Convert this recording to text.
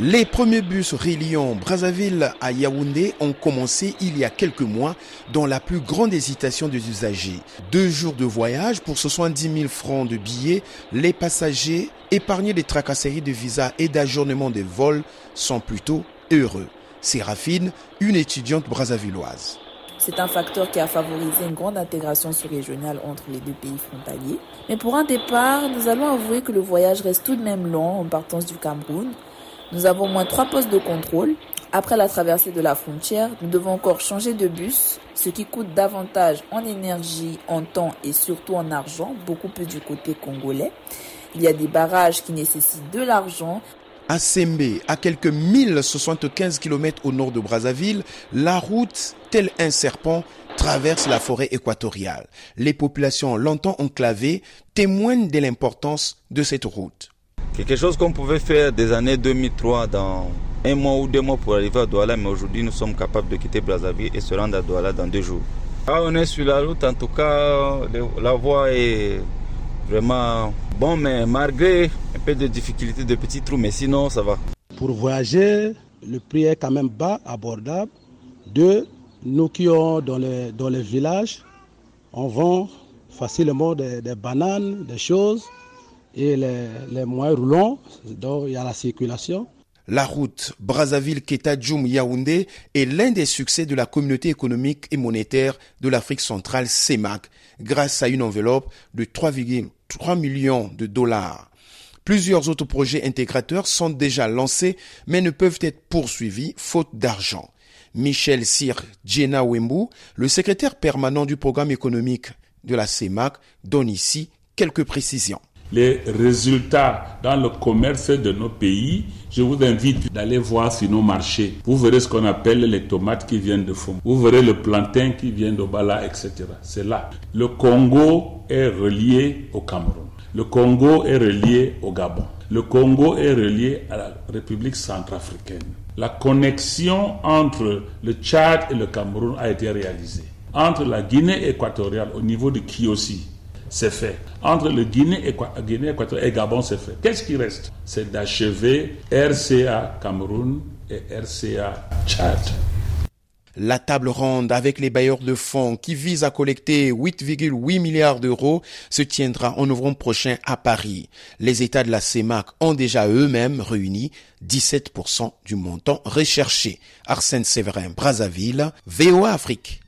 Les premiers bus reliant Brazzaville à Yaoundé ont commencé il y a quelques mois dans la plus grande hésitation des usagers. Deux jours de voyage pour 70 000 francs de billets, les passagers, épargnés des tracasseries de visa et d'ajournement des vols, sont plutôt heureux. Séraphine, une étudiante brazzavilloise. C'est un facteur qui a favorisé une grande intégration sous-régionale entre les deux pays frontaliers. Mais pour un départ, nous allons avouer que le voyage reste tout de même long en partance du Cameroun. Nous avons au moins trois postes de contrôle. Après la traversée de la frontière, nous devons encore changer de bus, ce qui coûte davantage en énergie, en temps et surtout en argent, beaucoup plus du côté congolais. Il y a des barrages qui nécessitent de l'argent. À Sembe, à quelques 1075 km au nord de Brazzaville, la route, tel un serpent, traverse la forêt équatoriale. Les populations longtemps enclavées témoignent de l'importance de cette route. Quelque chose qu'on pouvait faire des années 2003 dans un mois ou deux mois pour arriver à Douala, mais aujourd'hui nous sommes capables de quitter Brazzaville et se rendre à Douala dans deux jours. Ah, on est sur la route, en tout cas, la voie est vraiment bon, mais malgré un peu de difficultés, de petits trous, mais sinon ça va. Pour voyager, le prix est quand même bas, abordable. Deux, nous qui sommes dans les, dans les villages, on vend facilement des, des bananes, des choses et les, moyens roulants, donc il y a la circulation. La route Brazzaville-Ketadjoum-Yaoundé est l'un des succès de la communauté économique et monétaire de l'Afrique centrale CEMAC, grâce à une enveloppe de 3,3 millions de dollars. Plusieurs autres projets intégrateurs sont déjà lancés, mais ne peuvent être poursuivis faute d'argent. Michel Sir Djena Wembu, le secrétaire permanent du programme économique de la CEMAC, donne ici quelques précisions les résultats dans le commerce de nos pays, je vous invite d'aller voir sur nos marchés. Vous verrez ce qu'on appelle les tomates qui viennent de fond. Vous verrez le plantain qui vient d'Obala, etc. C'est là. Le Congo est relié au Cameroun. Le Congo est relié au Gabon. Le Congo est relié à la République centrafricaine. La connexion entre le Tchad et le Cameroun a été réalisée. Entre la Guinée équatoriale au niveau de Kiossi c'est fait. Entre le Guinée, Guinée et Gabon, c'est fait. Qu'est-ce qui reste? C'est d'achever RCA Cameroun et RCA Tchad. La table ronde avec les bailleurs de fonds qui vise à collecter 8,8 milliards d'euros se tiendra en novembre prochain à Paris. Les États de la CEMAC ont déjà eux-mêmes réuni 17% du montant recherché. Arsène Séverin, Brazzaville, VOA Afrique.